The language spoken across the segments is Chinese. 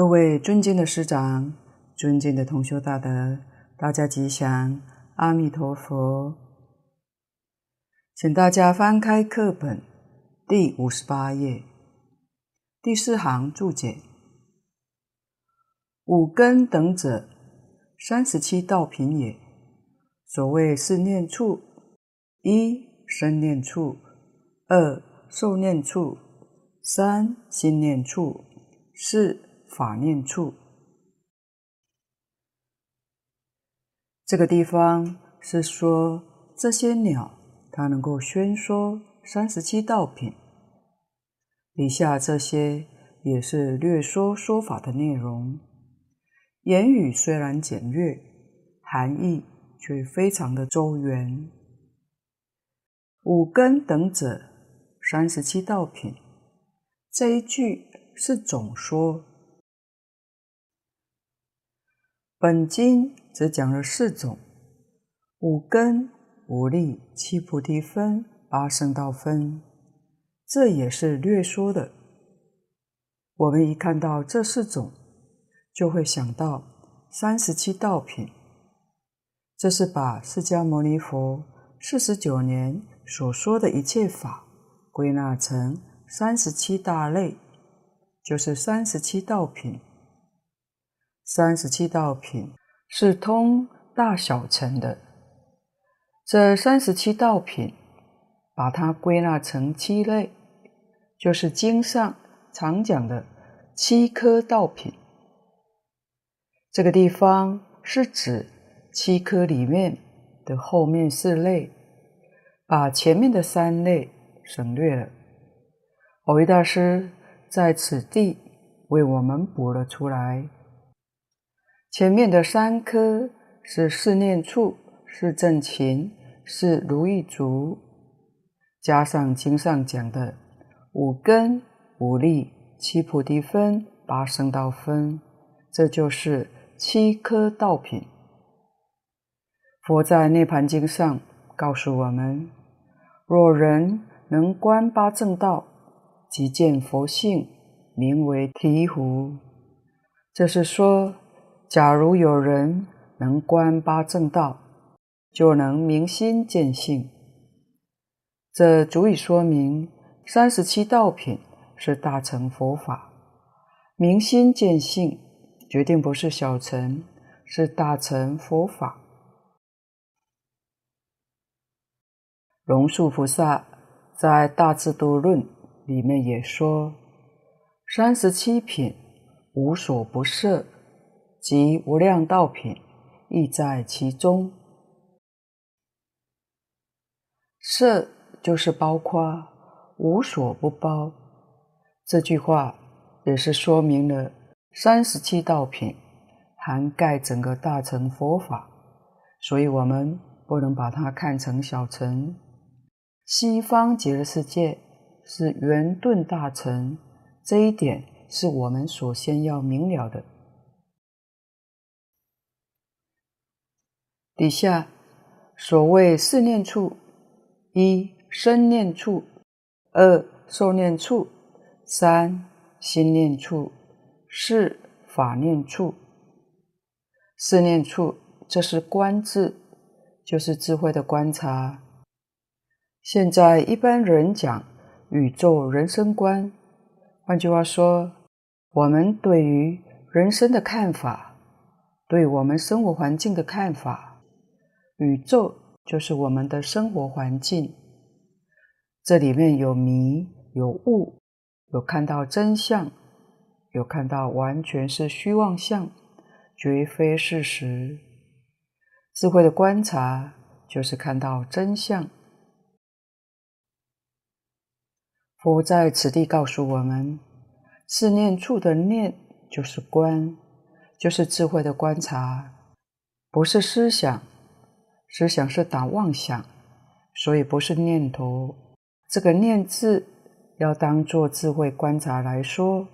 各位尊敬的师长，尊敬的同修大德，大家吉祥，阿弥陀佛。请大家翻开课本第五十八页，第四行注解：五根等者，三十七道品也。所谓四念处：一、身念处；二、受念处；三、心念处；四、法念处，这个地方是说这些鸟，它能够宣说三十七道品。以下这些也是略说说法的内容，言语虽然简略，含义却非常的周圆。五根等者，三十七道品，这一句是总说。本经只讲了四种：五根、五力、七菩提分、八圣道分，这也是略说的。我们一看到这四种，就会想到三十七道品。这是把释迦牟尼佛四十九年所说的一切法归纳成三十七大类，就是三十七道品。三十七道品是通大小乘的，这三十七道品把它归纳成七类，就是经上常讲的七颗道品。这个地方是指七颗里面的后面四类，把前面的三类省略了。蕅益大师在此地为我们补了出来。前面的三颗是四念处，是正勤，是如意足，加上经上讲的五根、五力、七菩提分、八圣道分，这就是七颗道品。佛在《涅槃经》上告诉我们：若人能观八正道，即见佛性，名为醍醐。这是说。假如有人能观八正道，就能明心见性。这足以说明三十七道品是大乘佛法，明心见性决定不是小乘，是大乘佛法。龙树菩萨在《大智度论》里面也说：“三十七品无所不摄。”即无量道品亦在其中。色就是包括，无所不包。这句话也是说明了三十七道品涵盖整个大乘佛法，所以我们不能把它看成小乘。西方极乐世界是圆顿大乘，这一点是我们首先要明了的。底下所谓四念处：一、身念处；二、受念处；三、心念处；四、法念处。四念处，这是观智，就是智慧的观察。现在一般人讲宇宙人生观，换句话说，我们对于人生的看法，对我们生活环境的看法。宇宙就是我们的生活环境，这里面有迷有悟，有看到真相，有看到完全是虚妄相，绝非事实。智慧的观察就是看到真相。佛在此地告诉我们，四念处的念就是观，就是智慧的观察，不是思想。思想是打妄想，所以不是念头。这个“念”字要当做智慧观察来说，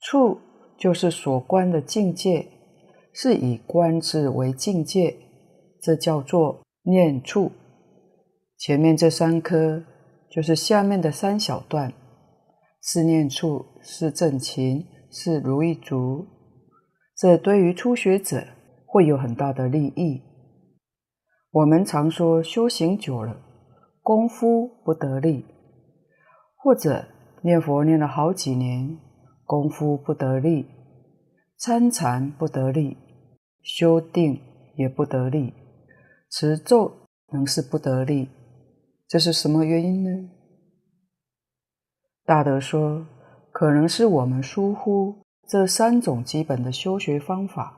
处就是所观的境界，是以观智为境界，这叫做念处。前面这三颗就是下面的三小段，是念处，是正勤，是如意足。这对于初学者会有很大的利益。我们常说修行久了，功夫不得力，或者念佛念了好几年，功夫不得力，参禅不得力，修定也不得力，持咒仍是不得力，这是什么原因呢？大德说，可能是我们疏忽这三种基本的修学方法。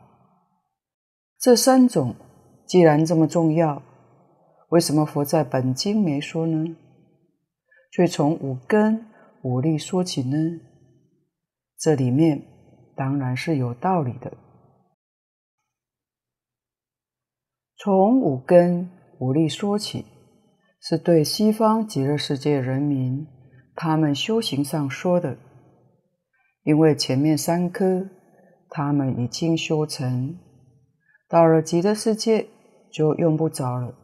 这三种既然这么重要，为什么佛在本经没说呢？却从五根五力说起呢？这里面当然是有道理的。从五根五力说起，是对西方极乐世界人民他们修行上说的，因为前面三科他们已经修成，到了极乐世界就用不着了，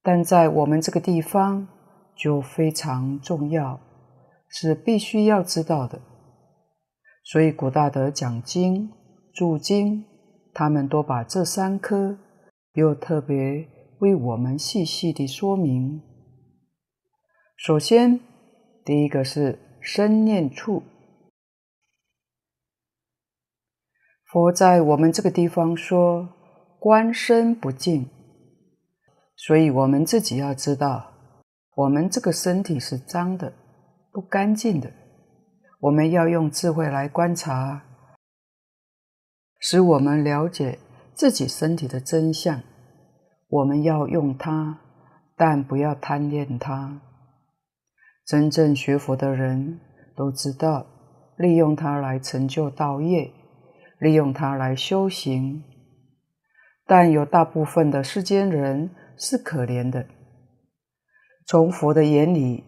但在我们这个地方就非常重要，是必须要知道的。所以古大德讲经、注经，他们都把这三科又特别为我们细细地说明。首先，第一个是身念处。佛在我们这个地方说，观身不净，所以我们自己要知道，我们这个身体是脏的、不干净的。我们要用智慧来观察，使我们了解自己身体的真相。我们要用它，但不要贪恋它。真正学佛的人都知道，利用它来成就道业，利用它来修行。但有大部分的世间人是可怜的。从佛的眼里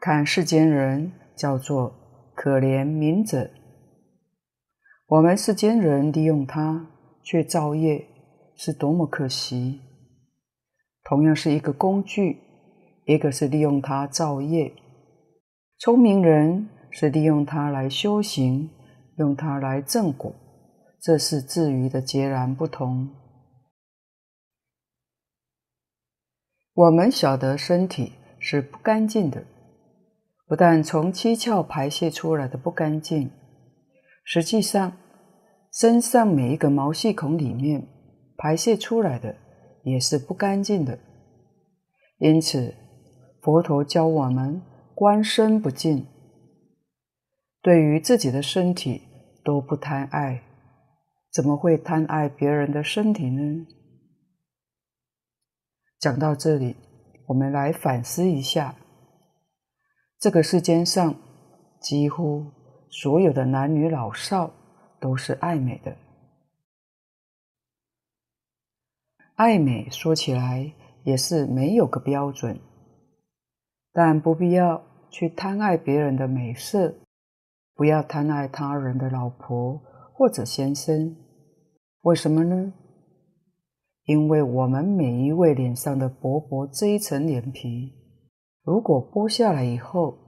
看，世间人叫做。可怜悯者，我们世间人利用它去造业，是多么可惜！同样是一个工具，一个是利用它造业，聪明人是利用它来修行，用它来正果，这是至于的截然不同。我们晓得身体是不干净的。不但从七窍排泄出来的不干净，实际上身上每一个毛细孔里面排泄出来的也是不干净的。因此，佛陀教我们观身不净，对于自己的身体都不贪爱，怎么会贪爱别人的身体呢？讲到这里，我们来反思一下。这个世间上，几乎所有的男女老少都是爱美的。爱美说起来也是没有个标准，但不必要去贪爱别人的美色，不要贪爱他人的老婆或者先生。为什么呢？因为我们每一位脸上的薄薄这一层脸皮。如果剥下来以后，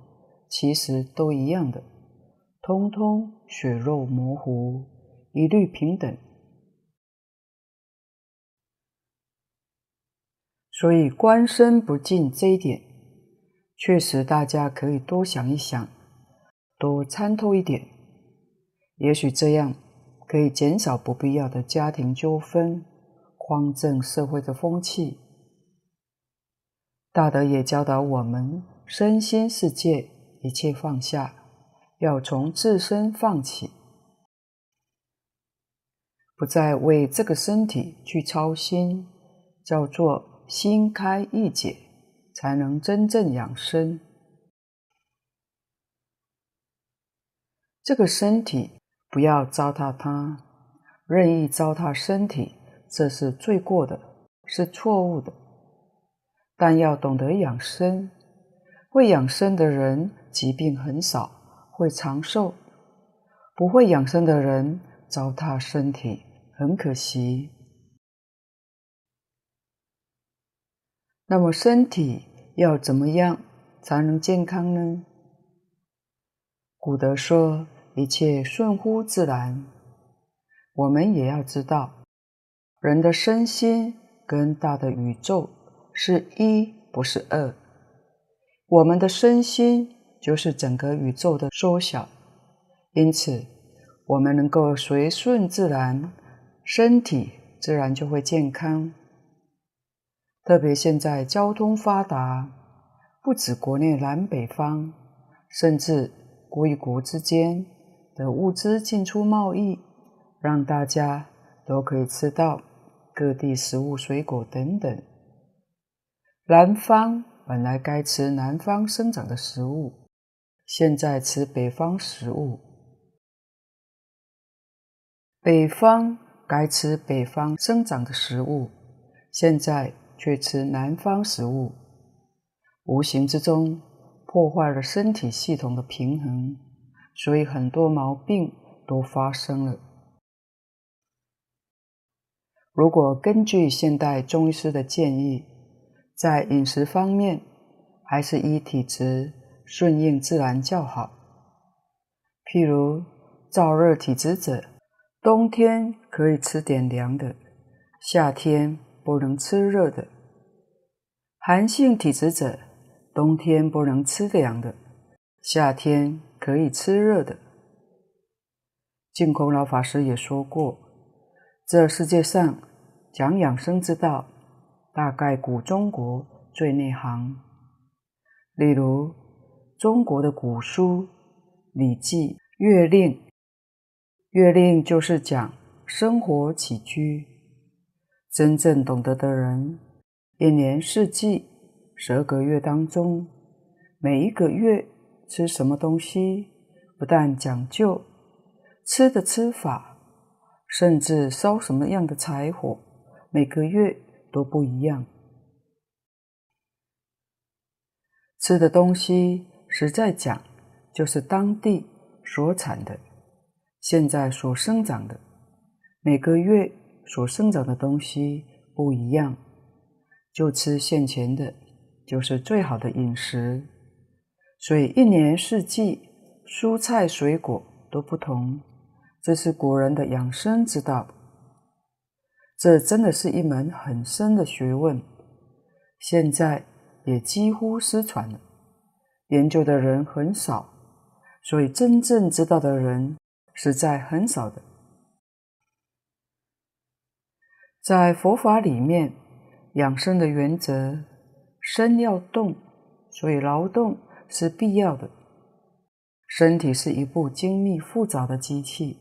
其实都一样的，通通血肉模糊，一律平等。所以官身不净这一点，确实大家可以多想一想，多参透一点，也许这样可以减少不必要的家庭纠纷，匡正社会的风气。大德也教导我们，身心世界一切放下，要从自身放起，不再为这个身体去操心，叫做心开意解，才能真正养生。这个身体不要糟蹋它，任意糟蹋身体，这是罪过的，是错误的。但要懂得养生，会养生的人疾病很少，会长寿；不会养生的人糟蹋身体，很可惜。那么身体要怎么样才能健康呢？古德说：“一切顺乎自然。”我们也要知道，人的身心跟大的宇宙是一，不是二。我们的身心就是整个宇宙的缩小，因此我们能够随顺自然，身体自然就会健康。特别现在交通发达，不止国内南北方，甚至。国与国之间的物资进出贸易，让大家都可以吃到各地食物、水果等等。南方本来该吃南方生长的食物，现在吃北方食物；北方该吃北方生长的食物，现在却吃南方食物，无形之中。破坏了身体系统的平衡，所以很多毛病都发生了。如果根据现代中医师的建议，在饮食方面还是依体质顺应自然较好。譬如燥热体质者，冬天可以吃点凉的，夏天不能吃热的；寒性体质者，冬天不能吃凉的，夏天可以吃热的。净空老法师也说过，这世界上讲养生之道，大概古中国最内行。例如中国的古书《礼记》《月令》，《月令》就是讲生活起居。真正懂得的人，一年四季。十二个月当中，每一个月吃什么东西，不但讲究吃的吃法，甚至烧什么样的柴火，每个月都不一样。吃的东西，实在讲，就是当地所产的，现在所生长的，每个月所生长的东西不一样，就吃现前的。就是最好的饮食，所以一年四季蔬菜水果都不同，这是古人的养生之道。这真的是一门很深的学问，现在也几乎失传了，研究的人很少，所以真正知道的人实在很少的。在佛法里面，养生的原则。身要动，所以劳动是必要的。身体是一部精密复杂的机器，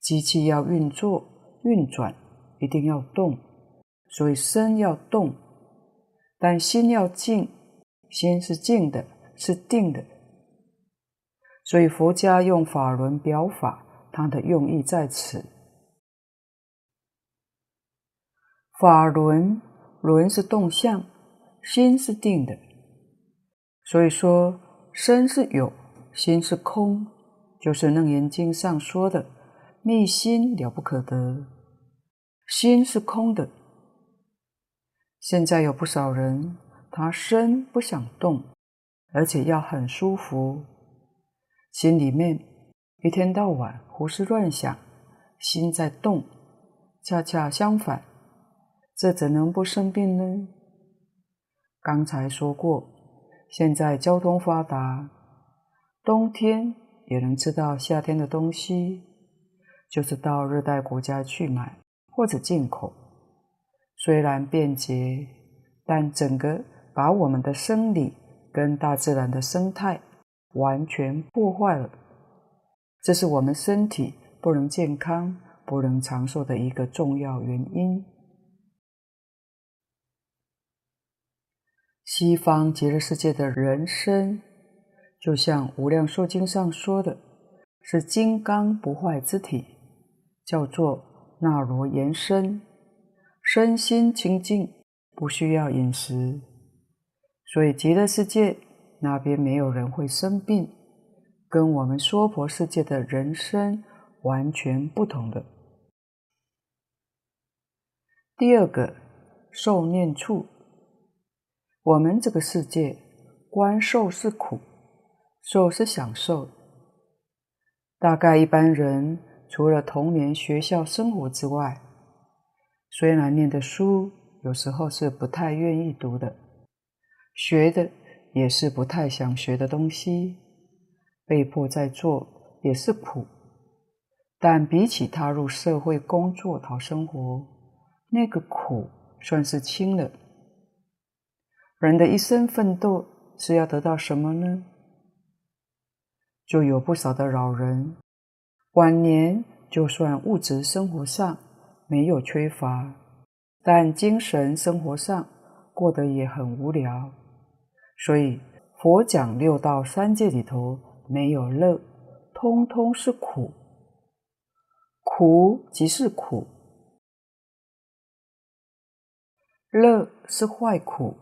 机器要运作运转，一定要动，所以身要动。但心要静，心是静的，是定的。所以佛家用法轮表法，它的用意在此。法轮，轮是动向。心是定的，所以说身是有，心是空，就是《楞严经》上说的“密心了不可得”。心是空的。现在有不少人，他身不想动，而且要很舒服，心里面一天到晚胡思乱想，心在动，恰恰相反，这怎能不生病呢？刚才说过，现在交通发达，冬天也能吃到夏天的东西，就是到热带国家去买或者进口。虽然便捷，但整个把我们的生理跟大自然的生态完全破坏了，这是我们身体不能健康、不能长寿的一个重要原因。西方极乐世界的人生，就像《无量寿经》上说的，是金刚不坏之体，叫做那罗延身，身心清净，不需要饮食，所以极乐世界那边没有人会生病，跟我们娑婆世界的人生完全不同的。第二个，受念处。我们这个世界，观受是苦，受是享受，大概一般人除了童年学校生活之外，虽然念的书有时候是不太愿意读的，学的也是不太想学的东西，被迫在做也是苦，但比起踏入社会工作讨生活，那个苦算是轻了。人的一生奋斗是要得到什么呢？就有不少的老人，晚年就算物质生活上没有缺乏，但精神生活上过得也很无聊。所以佛讲六道三界里头没有乐，通通是苦。苦即是苦，乐是坏苦，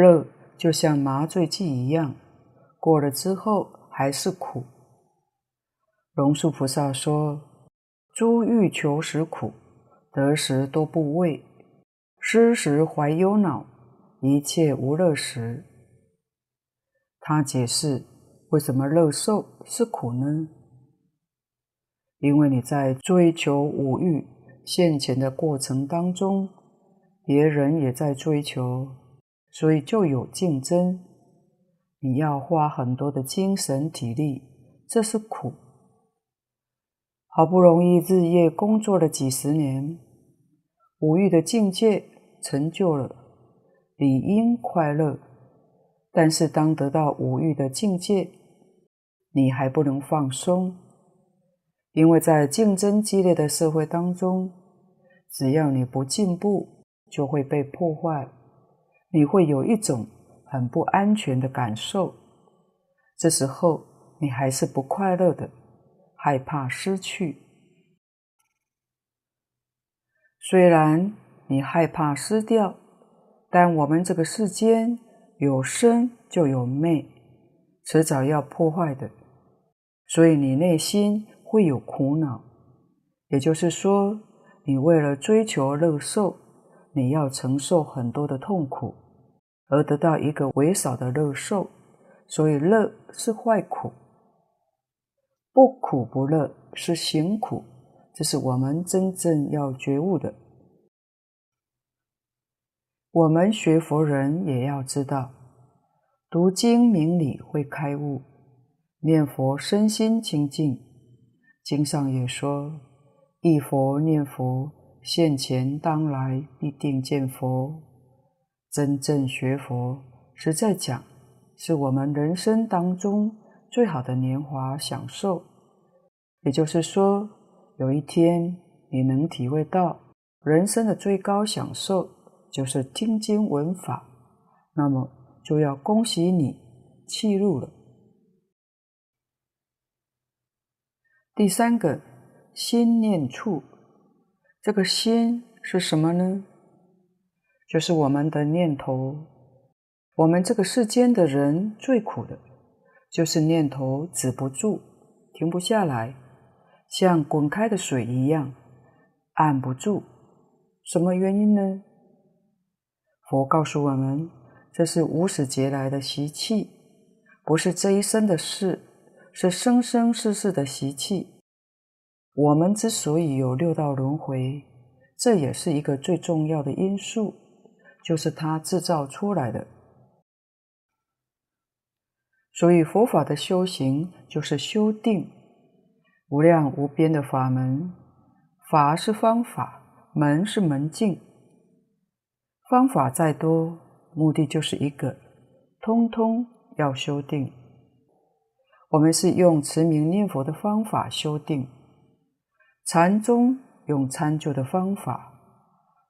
乐就像麻醉剂一样，过了之后。还是苦。龙树菩萨说：“诸欲求时苦，得时多不畏，失时怀忧恼，一切无乐时。”他解释为什么乐受是苦呢？因为你在追求五欲现前的过程当中，别人也在追求，所以就有竞争。你要花很多的精神体力，这是苦。好不容易日夜工作了几十年，五欲的境界成就了，理应快乐。但是当得到五欲的境界，你还不能放松，因为在竞争激烈的社会当中，只要你不进步，就会被破坏。你会有一种。很不安全的感受，这时候你还是不快乐的，害怕失去。虽然你害怕失掉，但我们这个世间有生就有灭，迟早要破坏的，所以你内心会有苦恼。也就是说，你为了追求乐受，你要承受很多的痛苦。而得到一个微少的乐受，所以乐是坏苦，不苦不乐是行苦，这是我们真正要觉悟的。我们学佛人也要知道，读经明理会开悟，念佛身心清净。经上也说：“一佛念佛，现前当来必定见佛。”真正学佛，实在讲，是我们人生当中最好的年华享受。也就是说，有一天你能体会到人生的最高享受就是听经闻法，那么就要恭喜你契入了。第三个，心念处，这个心是什么呢？就是我们的念头，我们这个世间的人最苦的，就是念头止不住，停不下来，像滚开的水一样，按不住。什么原因呢？佛告诉我们，这是无始劫来的习气，不是这一生的事，是生生世世的习气。我们之所以有六道轮回，这也是一个最重要的因素。就是他制造出来的，所以佛法的修行就是修定，无量无边的法门，法是方法，门是门径。方法再多，目的就是一个，通通要修定。我们是用持名念佛的方法修定，禅宗用参究的方法，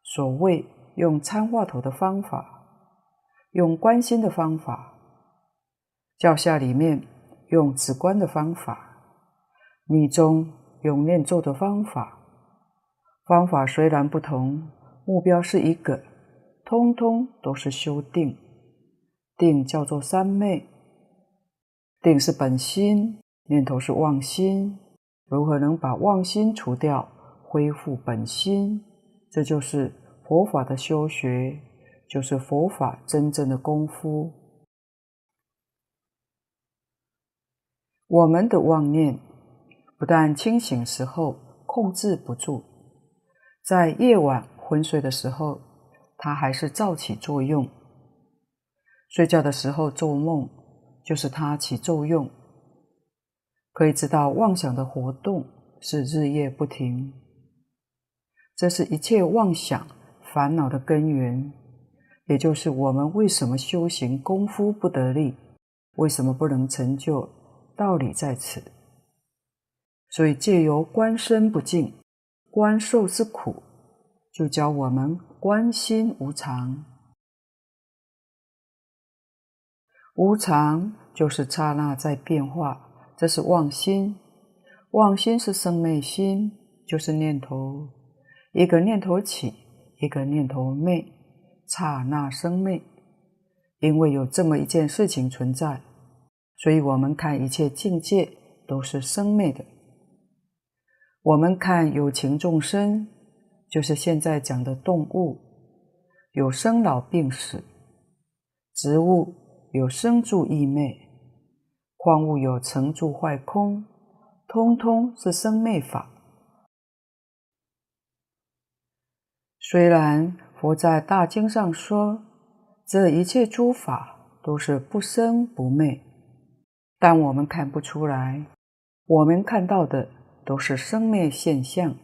所谓。用参话头的方法，用观心的方法，教下里面用止观的方法，密宗用念咒的方法。方法虽然不同，目标是一个，通通都是修定。定叫做三昧，定是本心，念头是妄心，如何能把妄心除掉，恢复本心？这就是。佛法的修学，就是佛法真正的功夫。我们的妄念不但清醒时候控制不住，在夜晚昏睡的时候，它还是照起作用。睡觉的时候做梦，就是它起作用。可以知道妄想的活动是日夜不停，这是一切妄想烦恼的根源，也就是我们为什么修行功夫不得力，为什么不能成就，道理在此。所以借由观身不净、观受之苦，就教我们观心无常。无常就是刹那在变化，这是妄心。妄心是生灭心，就是念头。一个念头起，一个念头灭，刹那生灭。因为有这么一件事情存在，所以我们看一切境界都是生灭的。我们看有情众生，就是现在讲的动物，有生老病死；植物有生住异灭；矿物有成住坏空，通通是生灭法。虽然佛在大经上说，这一切诸法都是不生不灭，但我们看不出来，我们看到的。都是生灭现象，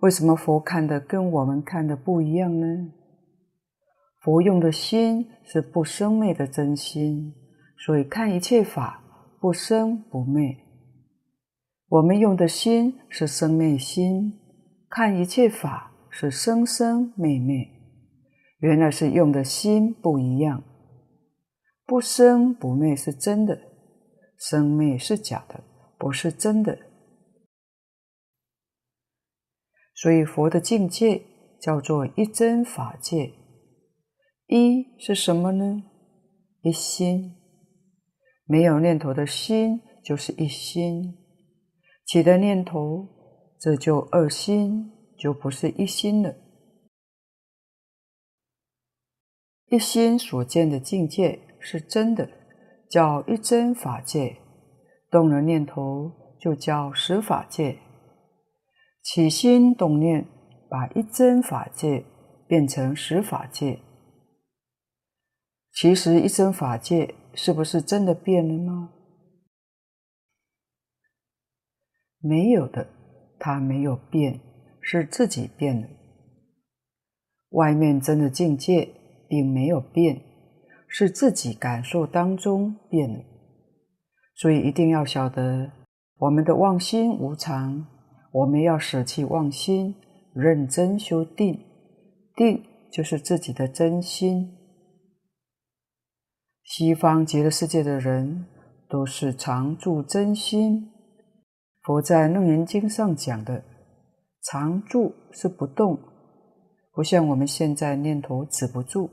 为什么佛看的跟我们看的不一样呢？佛用的心是不生灭的真心，所以看一切法不生不灭。我们用的心是生灭心，看一切法是生生灭灭。原来是用的心不一样，不生不灭是真的，生灭是假的，不是真的。所以佛的境界叫做一真法界。一是什么呢？一心，没有念头的心就是一心。起的念头，这就二心，就不是一心了。一心所见的境界是真的，叫一真法界。动了念头，就叫实法界。起心动念，把一真法界变成实法界。其实一真法界是不是真的变了呢？没有的，它没有变，是自己变了。外面真的境界并没有变，是自己感受当中变了。所以一定要晓得，我们的妄心无常。我们要舍弃妄心，认真修定，定就是自己的真心。西方极乐世界的人都是常住真心。佛在《楞严经》上讲的，常住是不动，不像我们现在念头止不住，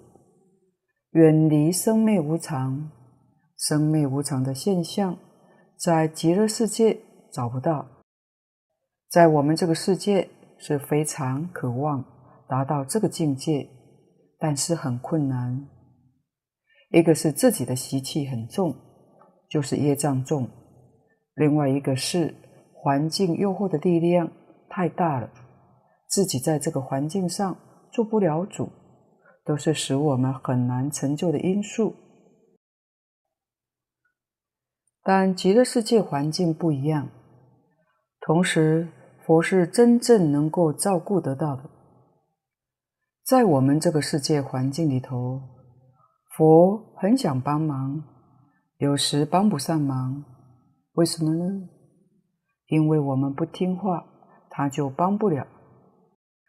远离生灭无常，生灭无常的现象，在极乐世界找不到。在我们这个世界是非常渴望达到这个境界，但是很困难。一个是自己的习气很重，就是业障重；另外一个是环境诱惑的力量太大了，自己在这个环境上做不了主，都是使我们很难成就的因素。但极乐世界环境不一样，同时。佛是真正能够照顾得到的，在我们这个世界环境里头，佛很想帮忙，有时帮不上忙，为什么呢？因为我们不听话，他就帮不了。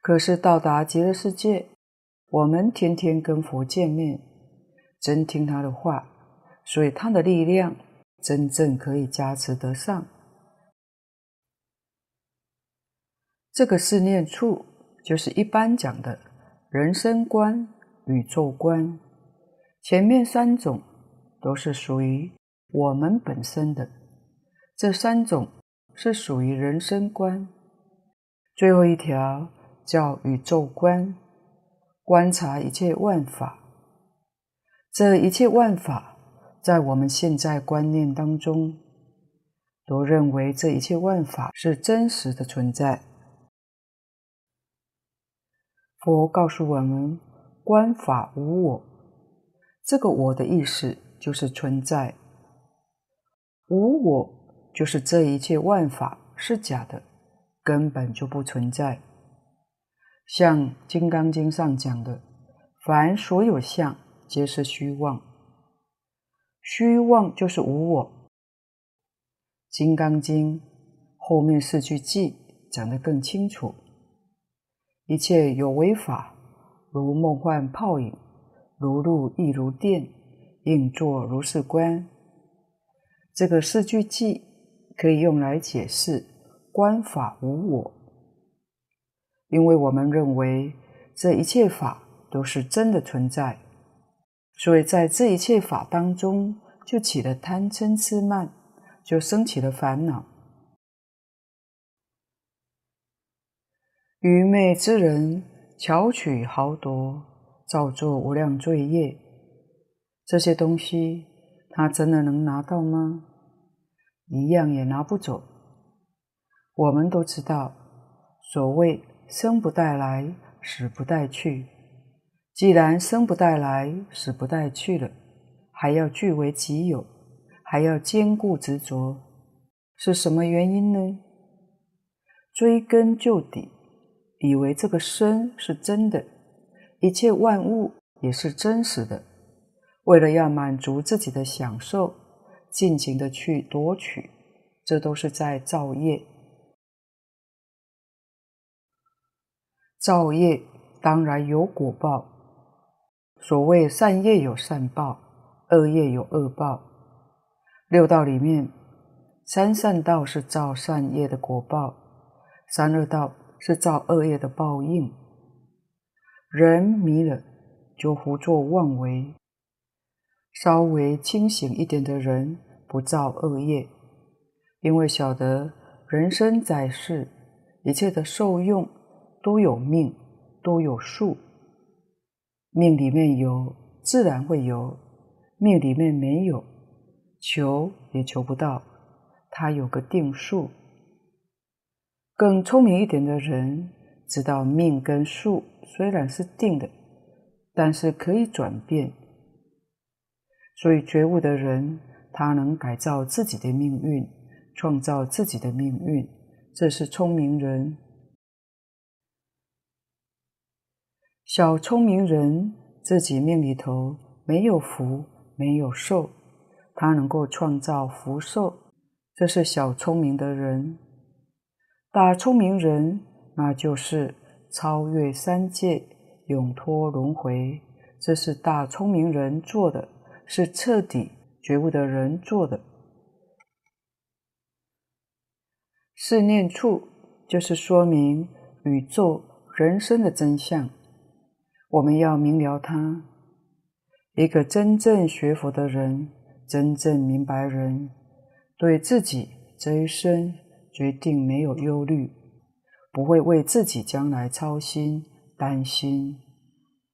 可是到达极乐世界，我们天天跟佛见面，真听他的话，所以他的力量真正可以加持得上。这个四念处就是一般讲的人生观、宇宙观。前面三种都是属于我们本身的，这三种是属于人生观。最后一条叫宇宙观，观察一切万法。这一切万法在我们现在观念当中，都认为这一切万法是真实的存在。佛告诉我们：观法无我，这个“我”的意思就是存在。无我就是这一切万法是假的，根本就不存在。像《金刚经》上讲的：“凡所有相，皆是虚妄。”虚妄就是无我。《金刚经》后面四句偈讲得更清楚。一切有为法，如梦幻泡影，如露亦如电，应作如是观。这个四句偈可以用来解释观法无我，因为我们认为这一切法都是真的存在，所以在这一切法当中就起了贪嗔痴慢，就生起了烦恼。愚昧之人巧取豪夺，造作无量罪业。这些东西，他真的能拿到吗？一样也拿不走。我们都知道，所谓生不带来，死不带去。既然生不带来，死不带去了，还要据为己有，还要坚固执着，是什么原因呢？追根究底。以为这个身是真的，一切万物也是真实的，为了要满足自己的享受，尽情的去夺取，这都是在造业。造业当然有果报，所谓善业有善报，恶业有恶报。六道里面，三善道是造善业的果报，三恶道，是造恶业的报应。人迷了，就胡作妄为。稍微清醒一点的人，不造恶业，因为晓得人生在世，一切的受用都有命，都有数。命里面有，自然会有；命里面没有，求也求不到。它有个定数。更聪明一点的人知道，命跟数虽然是定的，但是可以转变。所以觉悟的人，他能改造自己的命运，创造自己的命运，这是聪明人。小聪明人自己命里头没有福，没有寿，他能够创造福寿，这是小聪明的人。大聪明人，那就是超越三界，永脱轮回。这是大聪明人做的，是彻底觉悟的人做的。四念处就是说明宇宙人生的真相，我们要明了它。一个真正学佛的人，真正明白人，对自己这一生。决定没有忧虑，不会为自己将来操心担心，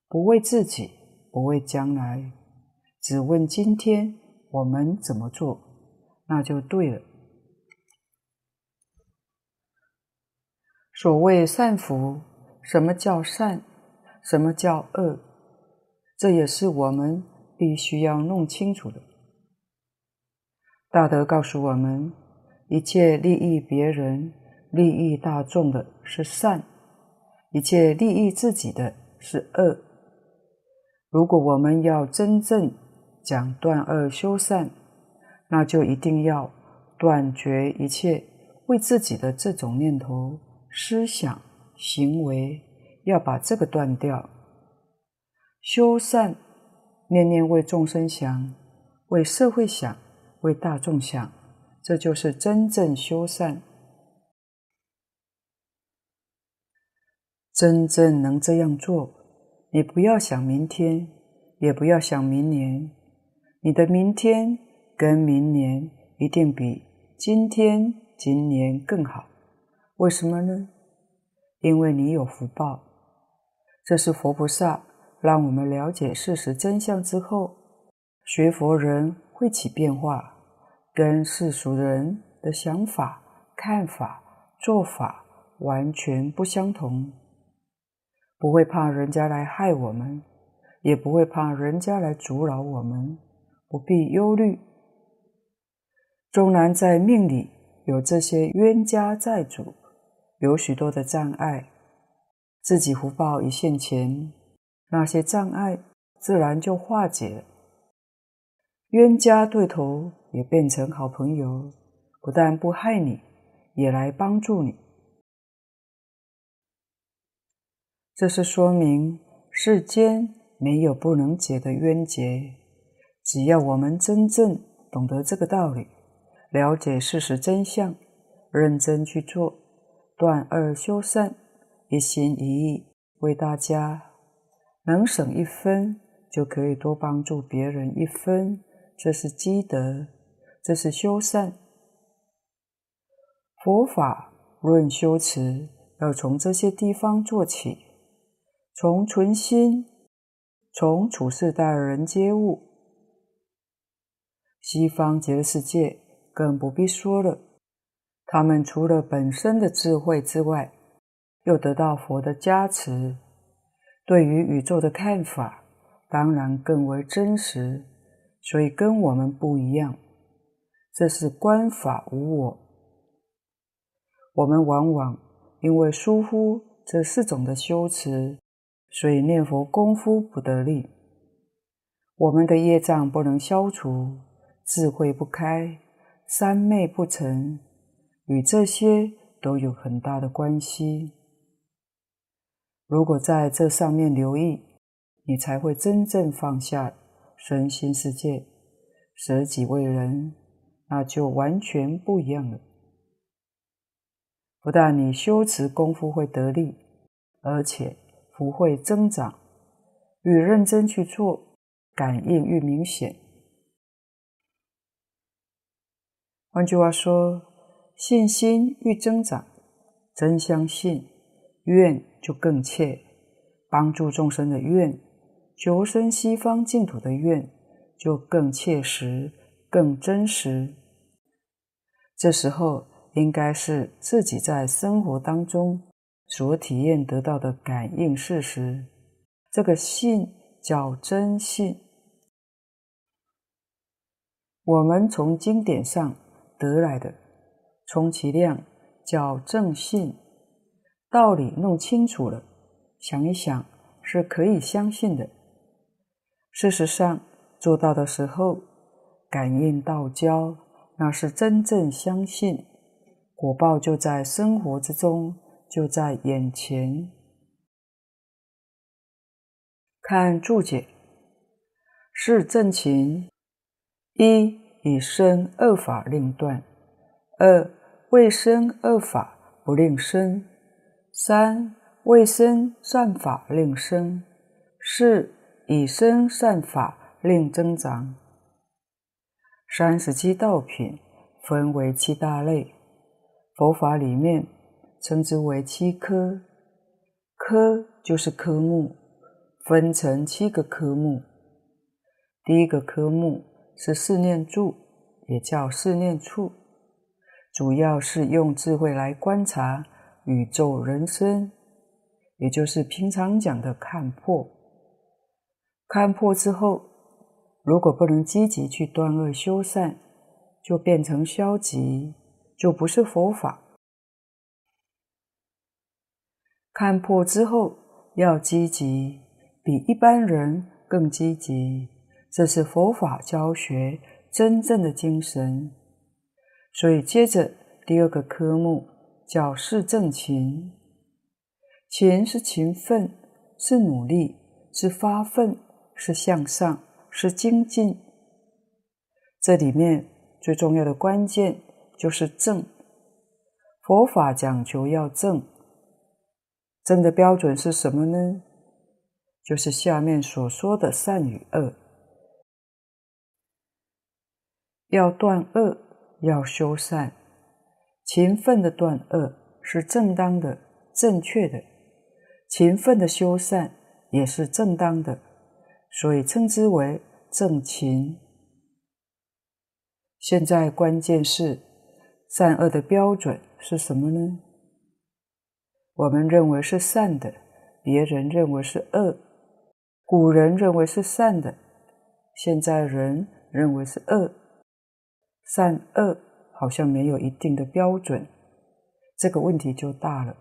不为自己，不为将来，只问今天我们怎么做，那就对了。所谓善福，什么叫善？什么叫恶？这也是我们必须要弄清楚的。大德告诉我们。一切利益别人、利益大众的是善，一切利益自己的是恶。如果我们要真正讲断恶修善，那就一定要断绝一切为自己的这种念头、思想、行为，要把这个断掉。修善，念念为众生想，为社会想，为大众想。这就是真正修善，真正能这样做，你不要想明天，也不要想明年，你的明天跟明年一定比今天、今年更好。为什么呢？因为你有福报。这是佛菩萨让我们了解事实真相之后，学佛人会起变化。跟世俗人的想法、看法、做法完全不相同，不会怕人家来害我们，也不会怕人家来阻扰我们，不必忧虑。纵然在命里有这些冤家债主，有许多的障碍，自己福报一现前，那些障碍自然就化解。冤家对头也变成好朋友，不但不害你，也来帮助你。这是说明世间没有不能解的冤结，只要我们真正懂得这个道理，了解事实真相，认真去做。断恶修善，一心一意为大家，能省一分，就可以多帮助别人一分，这是积德，这是修善。佛法论修持，要从这些地方做起，从存心，从处事待人接物。西方极乐世界更不必说了。他们除了本身的智慧之外，又得到佛的加持，对于宇宙的看法当然更为真实，所以跟我们不一样。这是观法无我。我们往往因为疏忽这四种的修持，所以念佛功夫不得力。我们的业障不能消除，智慧不开，三昧不成。与这些都有很大的关系。如果在这上面留意，你才会真正放下身心世界，舍己为人，那就完全不一样了。不但你修持功夫会得力，而且福会增长，愈认真去做，感应愈明显。换句话说，信心愈增长，真相信，愿就更切，帮助众生的愿，求生西方净土的愿就更切实、更真实。这时候应该是自己在生活当中所体验得到的感应事实，这个信叫真信。我们从经典上得来的。充其量叫正信，道理弄清楚了，想一想是可以相信的。事实上做到的时候，感应道交，那是真正相信，果报就在生活之中，就在眼前。看注解，是正勤，一以生恶法令断，二。未生恶法不令生，三未生善法令生，四以生善法令增长。三十七道品分为七大类，佛法里面称之为七科，科就是科目，分成七个科目。第一个科目是四念住，也叫四念处。主要是用智慧来观察宇宙人生，也就是平常讲的看破。看破之后，如果不能积极去断恶修善，就变成消极，就不是佛法。看破之后要积极，比一般人更积极，这是佛法教学真正的精神。所以，接着第二个科目叫是正勤。勤是勤奋，是努力，是发奋，是向上，是精进。这里面最重要的关键就是正。佛法讲求要正，正的标准是什么呢？就是下面所说的善与恶，要断恶。要修善，勤奋的断恶是正当的、正确的；勤奋的修善也是正当的，所以称之为正勤。现在关键是善恶的标准是什么呢？我们认为是善的，别人认为是恶；古人认为是善的，现在人认为是恶。善恶好像没有一定的标准，这个问题就大了。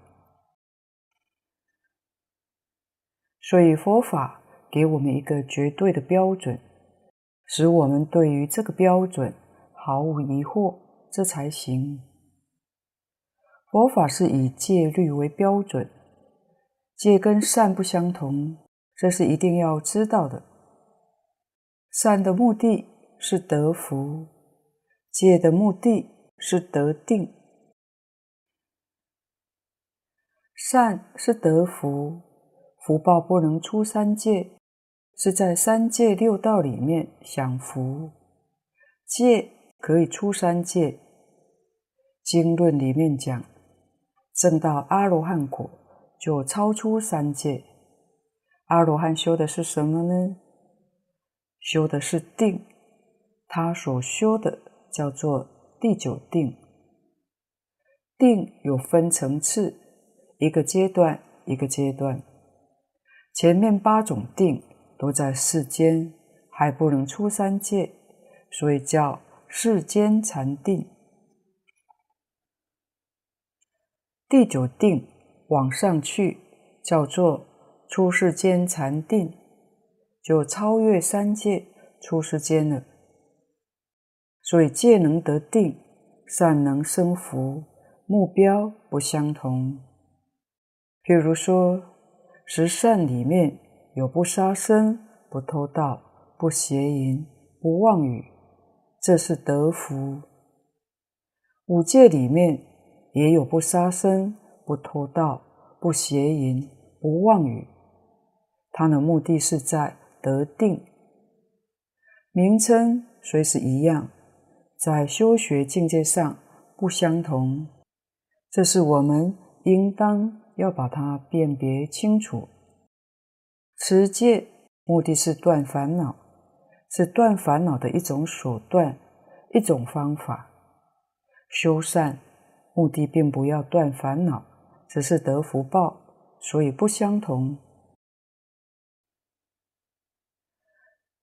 所以佛法给我们一个绝对的标准，使我们对于这个标准毫无疑惑。这才行。佛法是以戒律为标准，戒跟善不相同，这是一定要知道的。善的目的是得福，戒的目的是得定。善是得福，福报不能出三界，是在三界六道里面享福。戒。可以出三界。经论里面讲，证到阿罗汉果就超出三界。阿罗汉修的是什么呢？修的是定，他所修的叫做第九定。定有分层次，一个阶段一个阶段。前面八种定都在世间，还不能出三界，所以叫。世间禅定，第九定往上去叫做出世间禅定，就超越三界出世间了。所以戒能得定，善能生福，目标不相同。譬如说，十善里面有不杀生、不偷盗、不邪淫、不妄语。这是得福。五戒里面也有不杀生、不偷盗、不邪淫、不妄语，它的目的是在得定。名称虽是一样，在修学境界上不相同，这是我们应当要把它辨别清楚。持戒目的是断烦恼。是断烦恼的一种手段，一种方法。修善目的并不要断烦恼，只是得福报，所以不相同。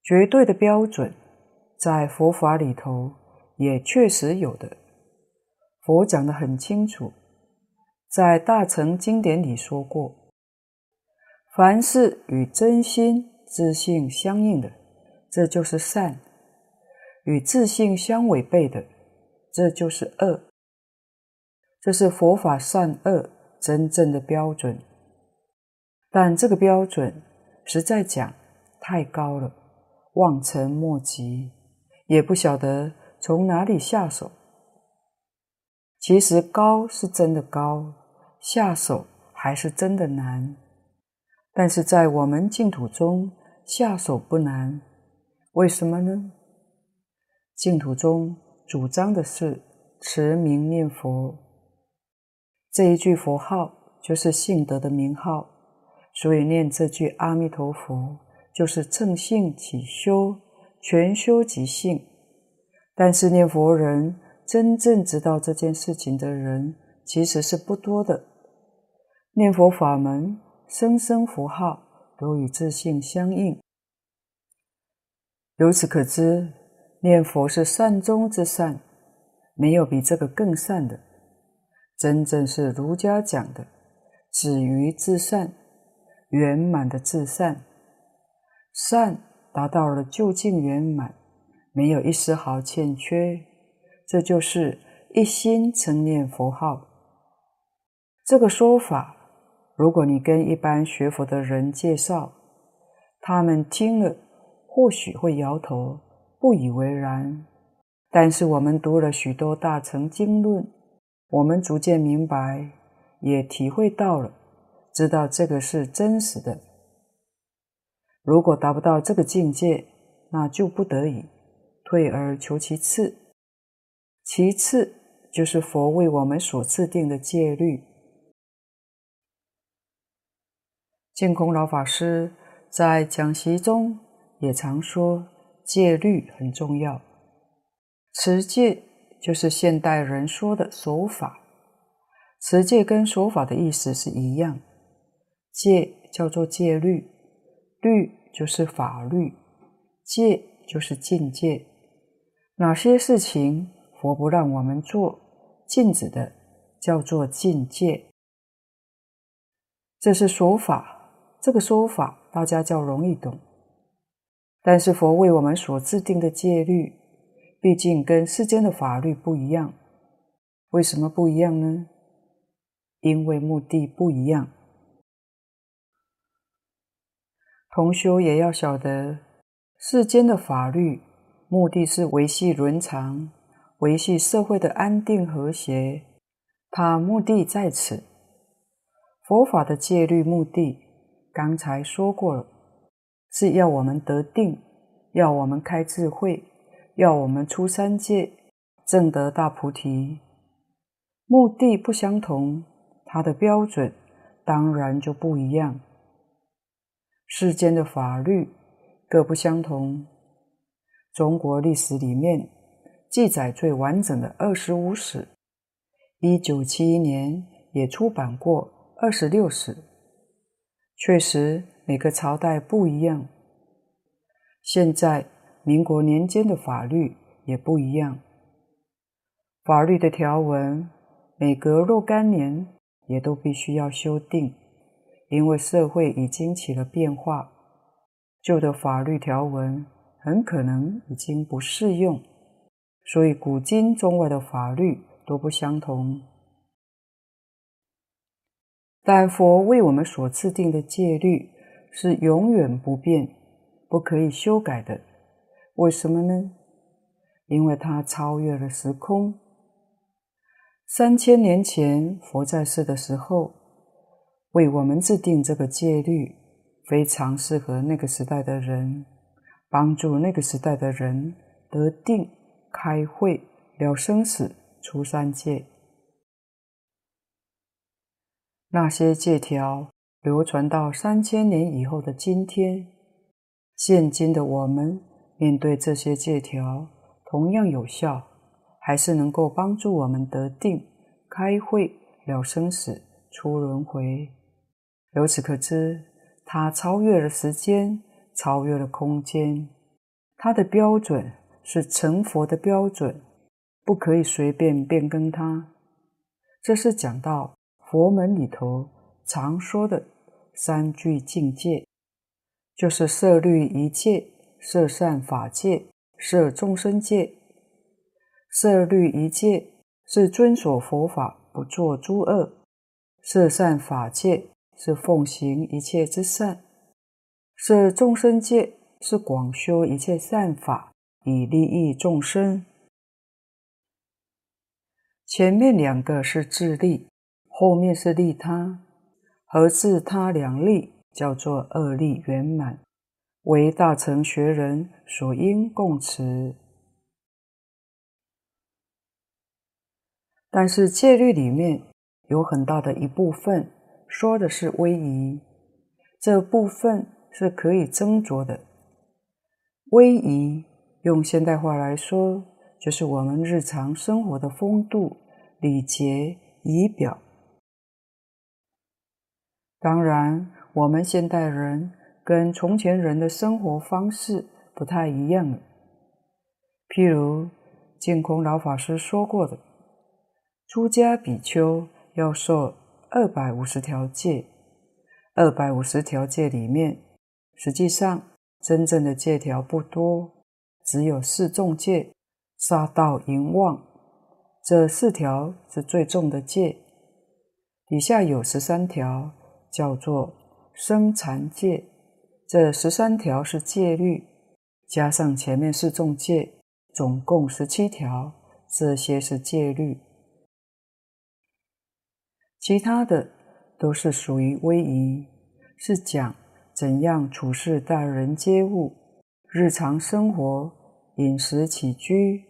绝对的标准在佛法里头也确实有的，佛讲得很清楚，在大乘经典里说过：凡是与真心、自性相应的。这就是善，与自性相违背的，这就是恶。这是佛法善恶真正的标准。但这个标准实在讲太高了，望尘莫及，也不晓得从哪里下手。其实高是真的高，下手还是真的难。但是在我们净土中，下手不难。为什么呢？净土中主张的是持名念佛，这一句佛号就是信德的名号，所以念这句阿弥陀佛就是正性起修，全修即性。但是念佛人真正知道这件事情的人其实是不多的。念佛法门，声声佛号都与自性相应。由此可知，念佛是善中之善，没有比这个更善的。真正是儒家讲的“止于至善”，圆满的至善，善达到了究竟圆满，没有一丝毫欠缺。这就是一心称念佛号。这个说法，如果你跟一般学佛的人介绍，他们听了。或许会摇头，不以为然。但是我们读了许多大乘经论，我们逐渐明白，也体会到了，知道这个是真实的。如果达不到这个境界，那就不得已退而求其次。其次就是佛为我们所制定的戒律。净空老法师在讲习中。也常说戒律很重要，持戒就是现代人说的守法。持戒跟守法的意思是一样，戒叫做戒律，律就是法律，戒就是禁戒。哪些事情佛不让我们做，禁止的叫做禁戒。这是说法，这个说法大家较容易懂。但是佛为我们所制定的戒律，毕竟跟世间的法律不一样。为什么不一样呢？因为目的不一样，同修也要晓得，世间的法律目的是维系伦常，维系社会的安定和谐，它目的在此。佛法的戒律目的，刚才说过了，是要我们得定，要我们开智慧，要我们出三界，证得大菩提。目的不相同。它的标准当然就不一样。世间的法律各不相同。中国历史里面记载最完整的二十五史，一九七一年也出版过二十六史。确实每个朝代不一样。现在民国年间的法律也不一样。法律的条文每隔若干年。也都必须要修订，因为社会已经起了变化，旧的法律条文很可能已经不适用，所以古今中外的法律都不相同。但佛为我们所制定的戒律是永远不变、不可以修改的。为什么呢？因为它超越了时空。三千年前，佛在世的时候，为我们制定这个戒律，非常适合那个时代的人，帮助那个时代的人得定、开慧、了生死、出三界。那些借条流传到三千年以后的今天，现今的我们面对这些借条，同样有效。还是能够帮助我们得定、开慧、了生死、出轮回。由此可知，它超越了时间，超越了空间。它的标准是成佛的标准，不可以随便变更它。这是讲到佛门里头常说的三具境界，就是摄律仪戒、摄善法戒、摄众生戒。摄律仪戒是遵守佛法，不做诸恶；摄善法戒是奉行一切之善；是众生界是广修一切善法，以利益众生。前面两个是自利，后面是利他，合自他两利，叫做二利圆满，为大乘学人所应共持。但是戒律里面有很大的一部分说的是威仪，这部分是可以斟酌的。威仪用现代话来说，就是我们日常生活的风度、礼节、仪表。当然，我们现代人跟从前人的生活方式不太一样了。譬如净空老法师说过的。出家比丘要受二百五十条戒，二百五十条戒里面，实际上真正的戒条不多，只有四重戒：杀盗淫妄，这四条是最重的戒。底下有十三条，叫做生残戒，这十三条是戒律，加上前面四重戒，总共十七条，这些是戒律。其他的都是属于威仪，是讲怎样处事待人接物、日常生活、饮食起居。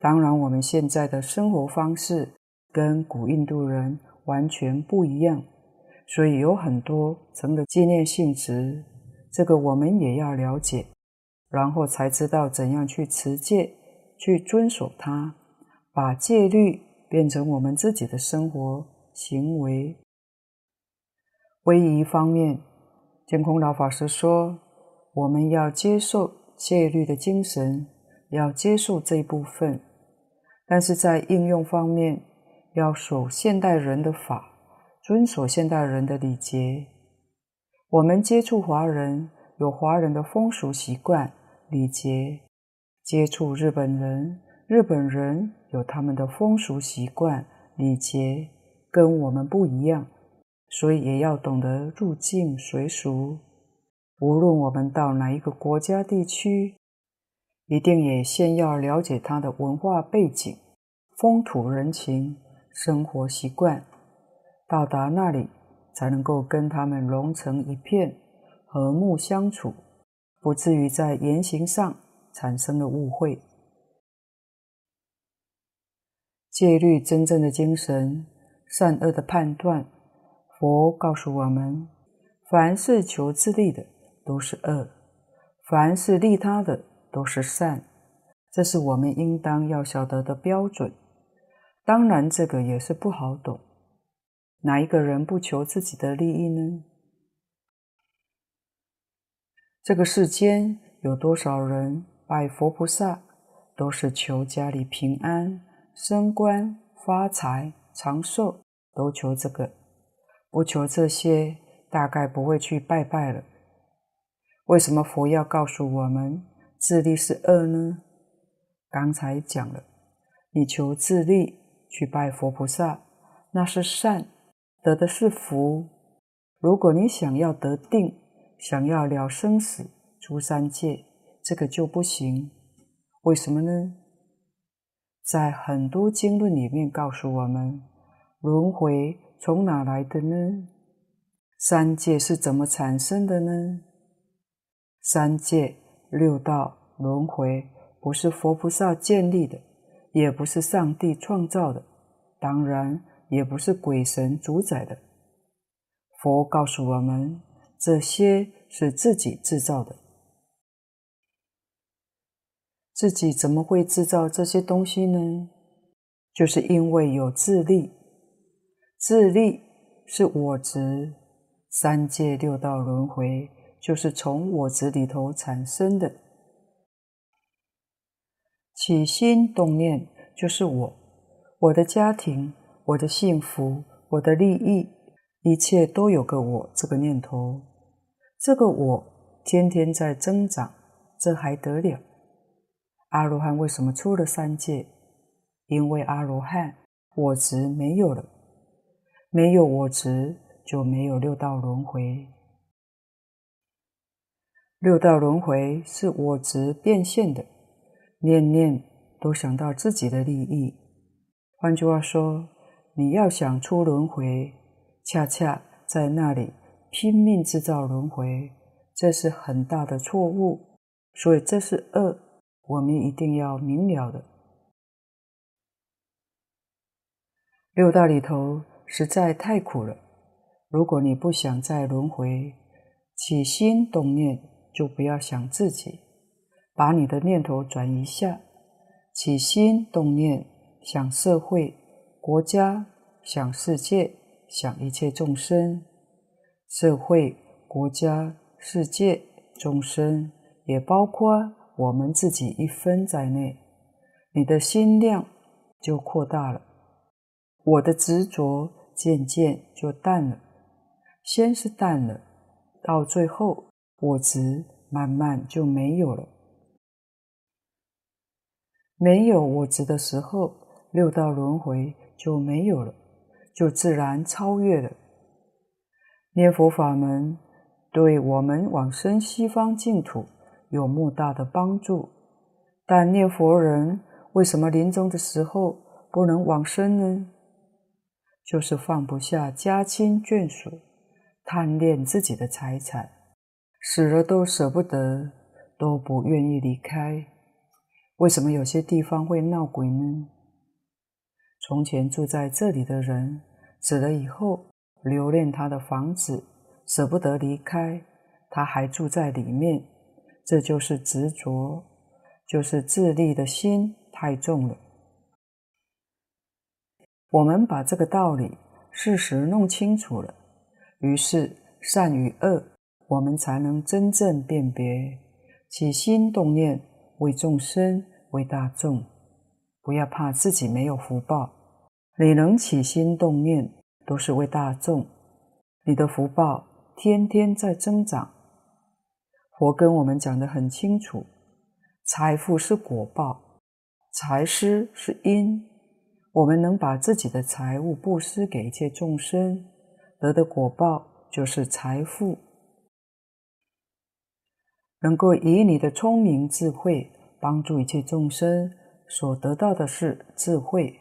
当然，我们现在的生活方式跟古印度人完全不一样，所以有很多成了纪念性质。这个我们也要了解，然后才知道怎样去持戒，去遵守它，把戒律变成我们自己的生活行为。唯一方面，监空老法师说，我们要接受戒律的精神，要接受这一部分，但是在应用方面，要守现代人的法，遵守现代人的礼节。我们接触华人，有华人的风俗习惯、礼节；接触日本人，日本人有他们的风俗习惯、礼节，跟我们不一样，所以也要懂得入境随俗。无论我们到哪一个国家地区，一定也先要了解他的文化背景、风土人情、生活习惯，到达那里。才能够跟他们融成一片，和睦相处，不至于在言行上产生了误会。戒律真正的精神，善恶的判断，佛告诉我们：凡是求自利的都是恶，凡是利他的都是善。这是我们应当要晓得的标准。当然，这个也是不好懂。哪一个人不求自己的利益呢？这个世间有多少人拜佛菩萨，都是求家里平安、升官、发财、长寿，都求这个。不求这些，大概不会去拜拜了。为什么佛要告诉我们自利是恶呢？刚才讲了，你求自利去拜佛菩萨，那是善。得的是福。如果你想要得定，想要了生死、出三界，这个就不行。为什么呢？在很多经论里面告诉我们，轮回从哪来的呢？三界是怎么产生的呢？三界六道轮回不是佛菩萨建立的，也不是上帝创造的，当然。也不是鬼神主宰的。佛告诉我们，这些是自己制造的。自己怎么会制造这些东西呢？就是因为有自力。自利是我执，三界六道轮回就是从我执里头产生的。起心动念就是我，我的家庭。我的幸福，我的利益，一切都有个我这个念头。这个我天天在增长，这还得了？阿罗汉为什么出了三界？因为阿罗汉我执没有了，没有我执就没有六道轮回。六道轮回是我执变现的，念念都想到自己的利益。换句话说。你要想出轮回，恰恰在那里拼命制造轮回，这是很大的错误。所以这是恶，我们一定要明了的。六道里头实在太苦了。如果你不想再轮回，起心动念就不要想自己，把你的念头转移下，起心动念想社会。国家想世界，想一切众生，社会、国家、世界、众生，也包括我们自己一分在内。你的心量就扩大了，我的执着渐渐就淡了。先是淡了，到最后我执慢慢就没有了。没有我执的时候，六道轮回。就没有了，就自然超越了。念佛法门对我们往生西方净土有莫大的帮助，但念佛人为什么临终的时候不能往生呢？就是放不下家亲眷属，贪恋自己的财产，死了都舍不得，都不愿意离开。为什么有些地方会闹鬼呢？从前住在这里的人死了以后，留恋他的房子，舍不得离开，他还住在里面，这就是执着，就是自利的心太重了。我们把这个道理、事实弄清楚了，于是善与恶，我们才能真正辨别。起心动念为众生，为大众，不要怕自己没有福报。你能起心动念，都是为大众，你的福报天天在增长。佛跟我们讲得很清楚，财富是果报，财施是因。我们能把自己的财物布施给一切众生，得的果报就是财富。能够以你的聪明智慧帮助一切众生，所得到的是智慧；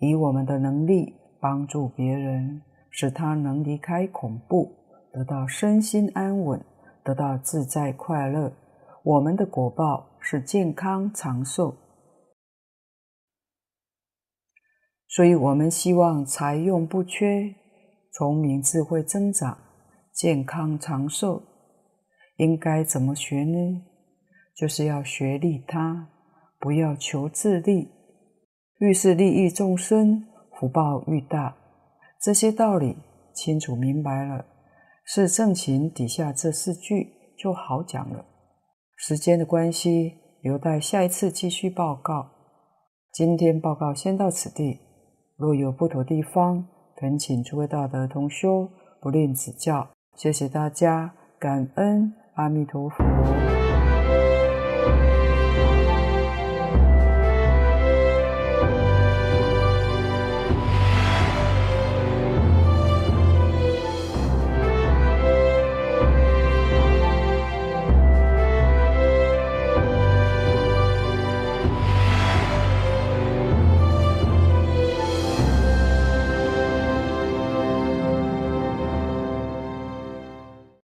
以我们的能力帮助别人，使他能离开恐怖，得到身心安稳，得到自在快乐。我们的果报是健康长寿。所以，我们希望财用不缺，聪明智慧增长，健康长寿。应该怎么学呢？就是要学利他，不要求自利。愈是利益众生，福报愈大。这些道理清楚明白了，是正勤底下这四句就好讲了。时间的关系，留待下一次继续报告。今天报告先到此地。若有不妥地方，恳请诸位大德同修不吝指教。谢谢大家，感恩阿弥陀佛。